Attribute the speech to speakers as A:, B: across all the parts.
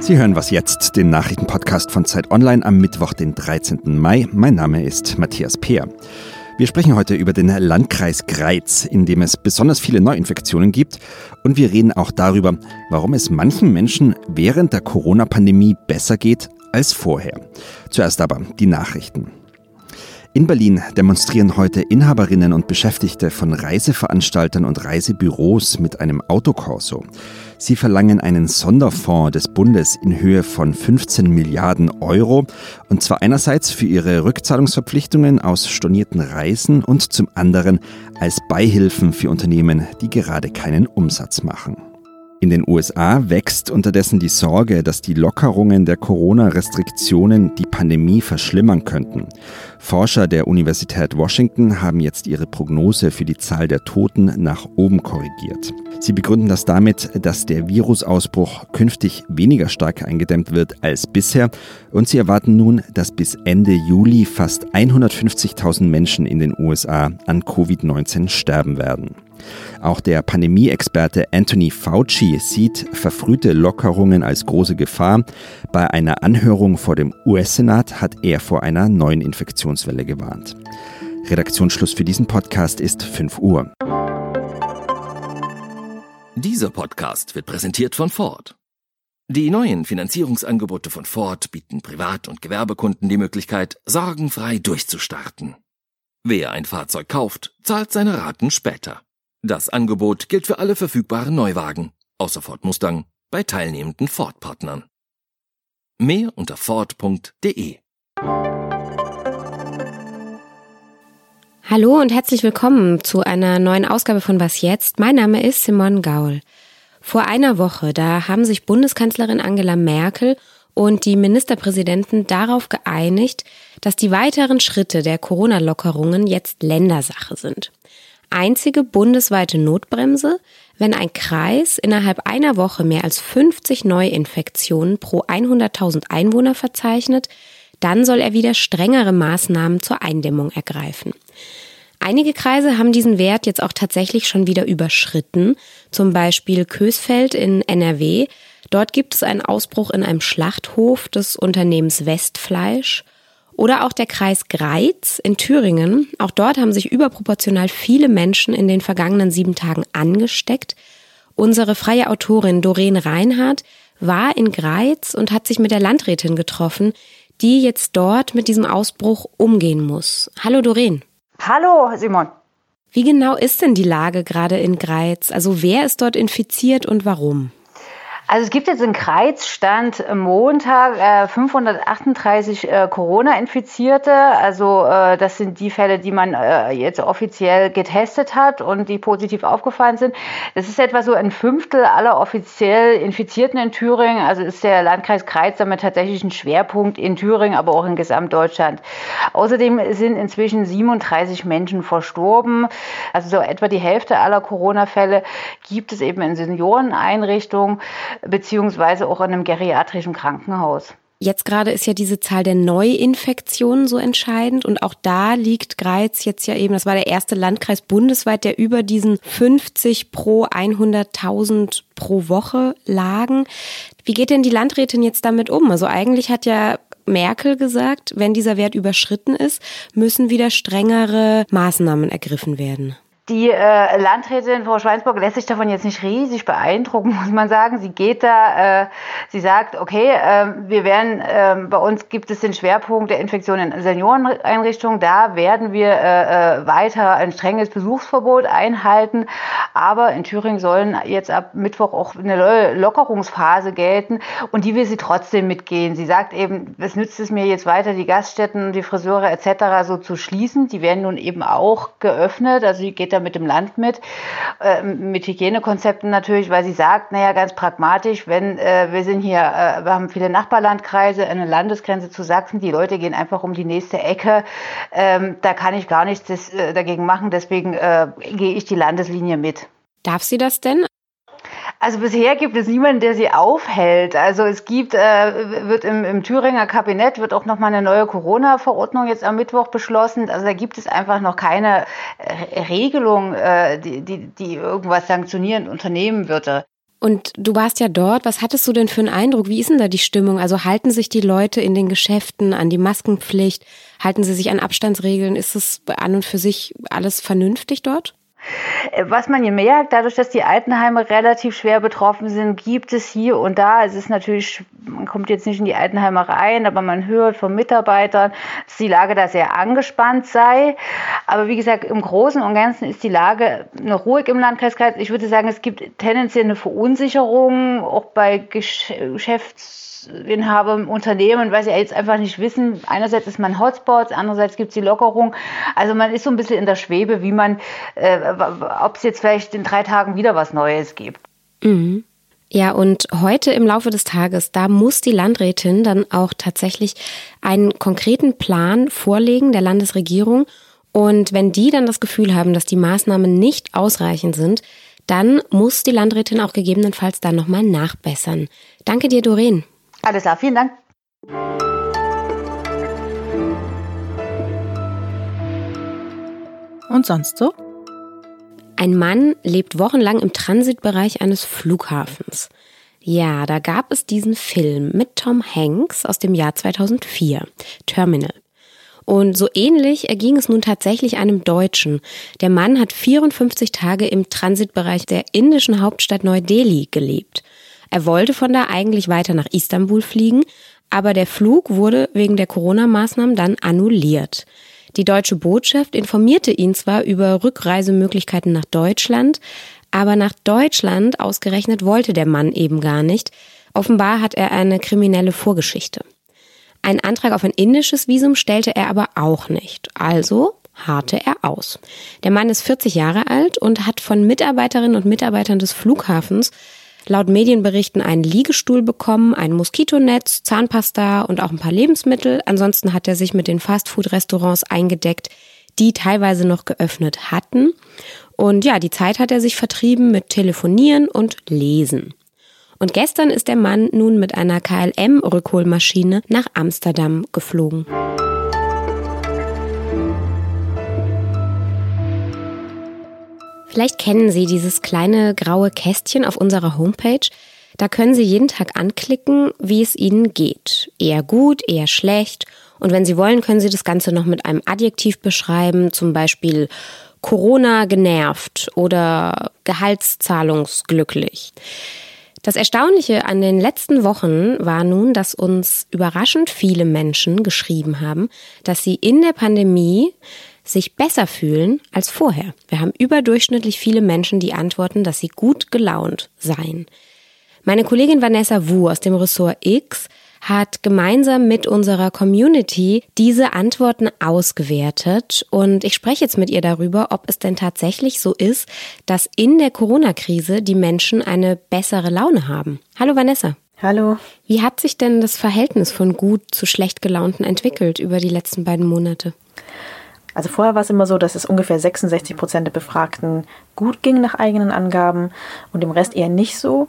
A: Sie hören was jetzt, den Nachrichtenpodcast von Zeit Online am Mittwoch, den 13. Mai. Mein Name ist Matthias Peer. Wir sprechen heute über den Landkreis Greiz, in dem es besonders viele Neuinfektionen gibt. Und wir reden auch darüber, warum es manchen Menschen während der Corona-Pandemie besser geht als vorher. Zuerst aber die Nachrichten. In Berlin demonstrieren heute Inhaberinnen und Beschäftigte von Reiseveranstaltern und Reisebüros mit einem Autokorso. Sie verlangen einen Sonderfonds des Bundes in Höhe von 15 Milliarden Euro, und zwar einerseits für ihre Rückzahlungsverpflichtungen aus stornierten Reisen und zum anderen als Beihilfen für Unternehmen, die gerade keinen Umsatz machen. In den USA wächst unterdessen die Sorge, dass die Lockerungen der Corona-Restriktionen die Pandemie verschlimmern könnten. Forscher der Universität Washington haben jetzt ihre Prognose für die Zahl der Toten nach oben korrigiert. Sie begründen das damit, dass der Virusausbruch künftig weniger stark eingedämmt wird als bisher und sie erwarten nun, dass bis Ende Juli fast 150.000 Menschen in den USA an Covid-19 sterben werden. Auch der Pandemie-Experte Anthony Fauci sieht verfrühte Lockerungen als große Gefahr. Bei einer Anhörung vor dem US-Senat hat er vor einer neuen Infektionswelle gewarnt. Redaktionsschluss für diesen Podcast ist 5 Uhr.
B: Dieser Podcast wird präsentiert von Ford. Die neuen Finanzierungsangebote von Ford bieten Privat- und Gewerbekunden die Möglichkeit, sorgenfrei durchzustarten. Wer ein Fahrzeug kauft, zahlt seine Raten später. Das Angebot gilt für alle verfügbaren Neuwagen, außer Ford Mustang, bei teilnehmenden Ford-Partnern. Mehr unter Ford.de.
C: Hallo und herzlich willkommen zu einer neuen Ausgabe von Was jetzt? Mein Name ist Simon Gaul. Vor einer Woche, da haben sich Bundeskanzlerin Angela Merkel und die Ministerpräsidenten darauf geeinigt, dass die weiteren Schritte der Corona-Lockerungen jetzt Ländersache sind einzige bundesweite Notbremse, wenn ein Kreis innerhalb einer Woche mehr als 50 Neuinfektionen pro 100.000 Einwohner verzeichnet, dann soll er wieder strengere Maßnahmen zur Eindämmung ergreifen. Einige Kreise haben diesen Wert jetzt auch tatsächlich schon wieder überschritten, zum Beispiel Kösfeld in NRW. Dort gibt es einen Ausbruch in einem Schlachthof des Unternehmens Westfleisch oder auch der Kreis Greiz in Thüringen. Auch dort haben sich überproportional viele Menschen in den vergangenen sieben Tagen angesteckt. Unsere freie Autorin Doreen Reinhardt war in Greiz und hat sich mit der Landrätin getroffen, die jetzt dort mit diesem Ausbruch umgehen muss. Hallo Doreen.
D: Hallo Simon.
C: Wie genau ist denn die Lage gerade in Greiz? Also wer ist dort infiziert und warum?
D: Also es gibt jetzt in Kreizstand Montag äh, 538 äh, Corona-Infizierte. Also äh, das sind die Fälle, die man äh, jetzt offiziell getestet hat und die positiv aufgefallen sind. Das ist etwa so ein Fünftel aller offiziell Infizierten in Thüringen. Also ist der Landkreis Kreiz damit tatsächlich ein Schwerpunkt in Thüringen, aber auch in Gesamtdeutschland. Außerdem sind inzwischen 37 Menschen verstorben. Also so etwa die Hälfte aller Corona-Fälle gibt es eben in Senioreneinrichtungen beziehungsweise auch in einem geriatrischen Krankenhaus.
C: Jetzt gerade ist ja diese Zahl der Neuinfektionen so entscheidend und auch da liegt Greiz jetzt ja eben, das war der erste Landkreis bundesweit, der über diesen 50 pro 100.000 pro Woche lagen. Wie geht denn die Landrätin jetzt damit um? Also eigentlich hat ja Merkel gesagt, wenn dieser Wert überschritten ist, müssen wieder strengere Maßnahmen ergriffen werden.
D: Die äh, Landrätin Frau Schweinsburg lässt sich davon jetzt nicht riesig beeindrucken, muss man sagen. Sie geht da, äh, sie sagt, okay, äh, wir werden, äh, bei uns gibt es den Schwerpunkt der Infektion in Senioreneinrichtungen. Da werden wir äh, äh, weiter ein strenges Besuchsverbot einhalten. Aber in Thüringen sollen jetzt ab Mittwoch auch eine Lockerungsphase gelten und die will sie trotzdem mitgehen. Sie sagt eben, es nützt es mir jetzt weiter, die Gaststätten, die Friseure etc. so zu schließen. Die werden nun eben auch geöffnet. Also sie geht da mit dem Land mit, äh, mit Hygienekonzepten natürlich, weil sie sagt, naja, ganz pragmatisch, wenn äh, wir sind hier, äh, wir haben viele Nachbarlandkreise, eine Landesgrenze zu Sachsen, die Leute gehen einfach um die nächste Ecke, ähm, da kann ich gar nichts des, äh, dagegen machen, deswegen äh, gehe ich die Landeslinie mit.
C: Darf sie das denn?
D: Also bisher gibt es niemanden, der sie aufhält. Also es gibt, äh, wird im, im Thüringer Kabinett wird auch nochmal eine neue Corona-Verordnung jetzt am Mittwoch beschlossen. Also da gibt es einfach noch keine äh, Regelung, äh, die, die, die irgendwas sanktionierend unternehmen würde.
C: Und du warst ja dort. Was hattest du denn für einen Eindruck? Wie ist denn da die Stimmung? Also halten sich die Leute in den Geschäften an die Maskenpflicht? Halten sie sich an Abstandsregeln? Ist es an und für sich alles vernünftig dort?
D: Was man hier merkt, dadurch, dass die Altenheime relativ schwer betroffen sind, gibt es hier und da, es ist natürlich, man kommt jetzt nicht in die Altenheime rein, aber man hört von Mitarbeitern, dass die Lage da sehr angespannt sei. Aber wie gesagt, im Großen und Ganzen ist die Lage noch ruhig im Landkreis. Ich würde sagen, es gibt tendenziell eine Verunsicherung, auch bei Geschäfts Inhaber im Unternehmen, weil sie jetzt einfach nicht wissen, einerseits ist man Hotspot, andererseits gibt es die Lockerung. Also man ist so ein bisschen in der Schwebe, wie man, äh, ob es jetzt vielleicht in drei Tagen wieder was Neues gibt.
C: Mhm. Ja, und heute im Laufe des Tages, da muss die Landrätin dann auch tatsächlich einen konkreten Plan vorlegen der Landesregierung. Und wenn die dann das Gefühl haben, dass die Maßnahmen nicht ausreichend sind, dann muss die Landrätin auch gegebenenfalls dann nochmal nachbessern. Danke dir, Doreen.
D: Alles klar, vielen Dank.
E: Und sonst so?
C: Ein Mann lebt wochenlang im Transitbereich eines Flughafens. Ja, da gab es diesen Film mit Tom Hanks aus dem Jahr 2004, Terminal. Und so ähnlich erging es nun tatsächlich einem Deutschen. Der Mann hat 54 Tage im Transitbereich der indischen Hauptstadt Neu-Delhi gelebt. Er wollte von da eigentlich weiter nach Istanbul fliegen, aber der Flug wurde wegen der Corona-Maßnahmen dann annulliert. Die deutsche Botschaft informierte ihn zwar über Rückreisemöglichkeiten nach Deutschland, aber nach Deutschland ausgerechnet wollte der Mann eben gar nicht. Offenbar hat er eine kriminelle Vorgeschichte. Ein Antrag auf ein indisches Visum stellte er aber auch nicht. Also harrte er aus. Der Mann ist 40 Jahre alt und hat von Mitarbeiterinnen und Mitarbeitern des Flughafens laut Medienberichten einen Liegestuhl bekommen, ein Moskitonetz, Zahnpasta und auch ein paar Lebensmittel. Ansonsten hat er sich mit den Fastfood-Restaurants eingedeckt, die teilweise noch geöffnet hatten. Und ja, die Zeit hat er sich vertrieben mit Telefonieren und Lesen. Und gestern ist der Mann nun mit einer KLM-Rückholmaschine nach Amsterdam geflogen. Vielleicht kennen Sie dieses kleine graue Kästchen auf unserer Homepage. Da können Sie jeden Tag anklicken, wie es Ihnen geht. Eher gut, eher schlecht. Und wenn Sie wollen, können Sie das Ganze noch mit einem Adjektiv beschreiben, zum Beispiel Corona genervt oder Gehaltszahlungsglücklich. Das Erstaunliche an den letzten Wochen war nun, dass uns überraschend viele Menschen geschrieben haben, dass sie in der Pandemie sich besser fühlen als vorher. Wir haben überdurchschnittlich viele Menschen, die antworten, dass sie gut gelaunt seien. Meine Kollegin Vanessa Wu aus dem Ressort X hat gemeinsam mit unserer Community diese Antworten ausgewertet und ich spreche jetzt mit ihr darüber, ob es denn tatsächlich so ist, dass in der Corona-Krise die Menschen eine bessere Laune haben. Hallo Vanessa.
E: Hallo.
C: Wie hat sich denn das Verhältnis von gut zu schlecht gelaunten entwickelt über die letzten beiden Monate?
E: Also vorher war es immer so, dass es ungefähr 66 Prozent der Befragten gut ging nach eigenen Angaben und dem Rest eher nicht so.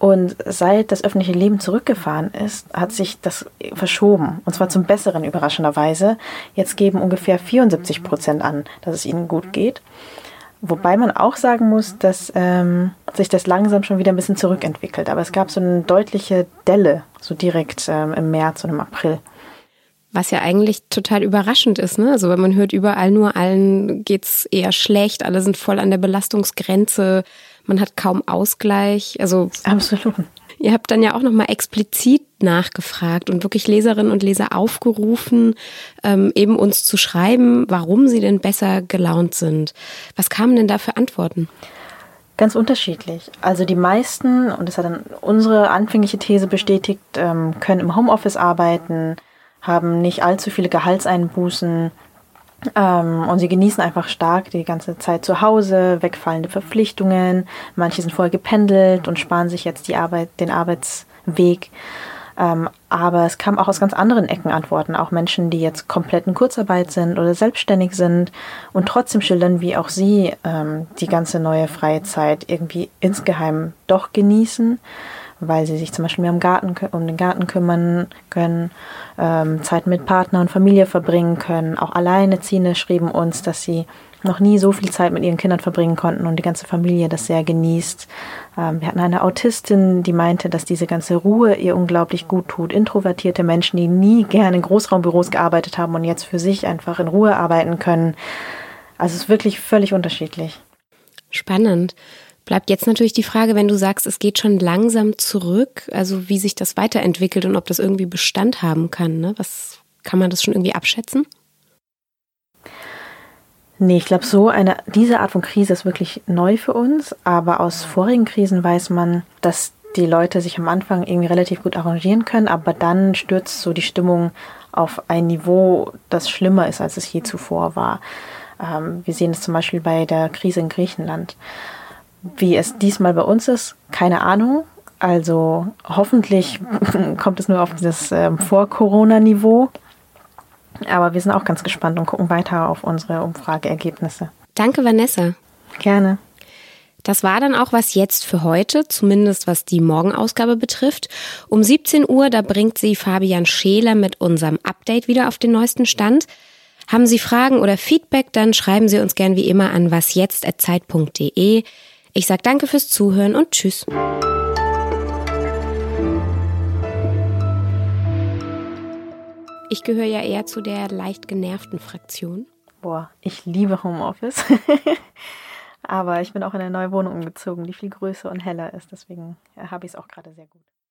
E: Und seit das öffentliche Leben zurückgefahren ist, hat sich das verschoben. Und zwar zum Besseren überraschenderweise. Jetzt geben ungefähr 74 Prozent an, dass es ihnen gut geht. Wobei man auch sagen muss, dass ähm, sich das langsam schon wieder ein bisschen zurückentwickelt. Aber es gab so eine deutliche Delle, so direkt ähm, im März und im April.
C: Was ja eigentlich total überraschend ist, ne? Also wenn man hört überall nur, allen geht's eher schlecht, alle sind voll an der Belastungsgrenze, man hat kaum Ausgleich. Also
E: absolut.
C: Ihr habt dann ja auch nochmal explizit nachgefragt und wirklich Leserinnen und Leser aufgerufen, ähm, eben uns zu schreiben, warum sie denn besser gelaunt sind. Was kamen denn da für Antworten?
E: Ganz unterschiedlich. Also die meisten, und das hat dann unsere anfängliche These bestätigt, ähm, können im Homeoffice arbeiten, haben nicht allzu viele Gehaltseinbußen ähm, und sie genießen einfach stark die ganze Zeit zu Hause, wegfallende Verpflichtungen. Manche sind voll gependelt und sparen sich jetzt die Arbeit, den Arbeitsweg. Ähm, aber es kam auch aus ganz anderen Ecken Antworten, auch Menschen, die jetzt komplett in Kurzarbeit sind oder selbstständig sind und trotzdem schildern, wie auch sie ähm, die ganze neue freie Zeit irgendwie insgeheim doch genießen weil sie sich zum Beispiel mehr um, Garten, um den Garten kümmern können, ähm, Zeit mit Partner und Familie verbringen können. Auch Alleineziehende schrieben uns, dass sie noch nie so viel Zeit mit ihren Kindern verbringen konnten und die ganze Familie das sehr genießt. Ähm, wir hatten eine Autistin, die meinte, dass diese ganze Ruhe ihr unglaublich gut tut. Introvertierte Menschen, die nie gerne in Großraumbüros gearbeitet haben und jetzt für sich einfach in Ruhe arbeiten können. Also es ist wirklich völlig unterschiedlich.
C: Spannend. Bleibt jetzt natürlich die Frage, wenn du sagst, es geht schon langsam zurück, also wie sich das weiterentwickelt und ob das irgendwie Bestand haben kann. Ne? Was kann man das schon irgendwie abschätzen?
E: Nee, ich glaube, so eine, diese Art von Krise ist wirklich neu für uns, aber aus vorigen Krisen weiß man, dass die Leute sich am Anfang irgendwie relativ gut arrangieren können, aber dann stürzt so die Stimmung auf ein Niveau, das schlimmer ist, als es je zuvor war. Ähm, wir sehen es zum Beispiel bei der Krise in Griechenland. Wie es diesmal bei uns ist, keine Ahnung. Also hoffentlich kommt es nur auf dieses ähm, Vor-Corona-Niveau. Aber wir sind auch ganz gespannt und gucken weiter auf unsere Umfrageergebnisse.
C: Danke, Vanessa.
E: Gerne.
C: Das war dann auch was jetzt für heute, zumindest was die Morgenausgabe betrifft. Um 17 Uhr, da bringt sie Fabian Scheler mit unserem Update wieder auf den neuesten Stand. Haben Sie Fragen oder Feedback, dann schreiben Sie uns gern wie immer an wasjetzt.zeit.de. Ich sage danke fürs Zuhören und tschüss. Ich gehöre ja eher zu der leicht genervten Fraktion.
E: Boah, ich liebe Homeoffice. Aber ich bin auch in eine neue Wohnung umgezogen, die viel größer und heller ist. Deswegen habe ich es auch gerade sehr gut.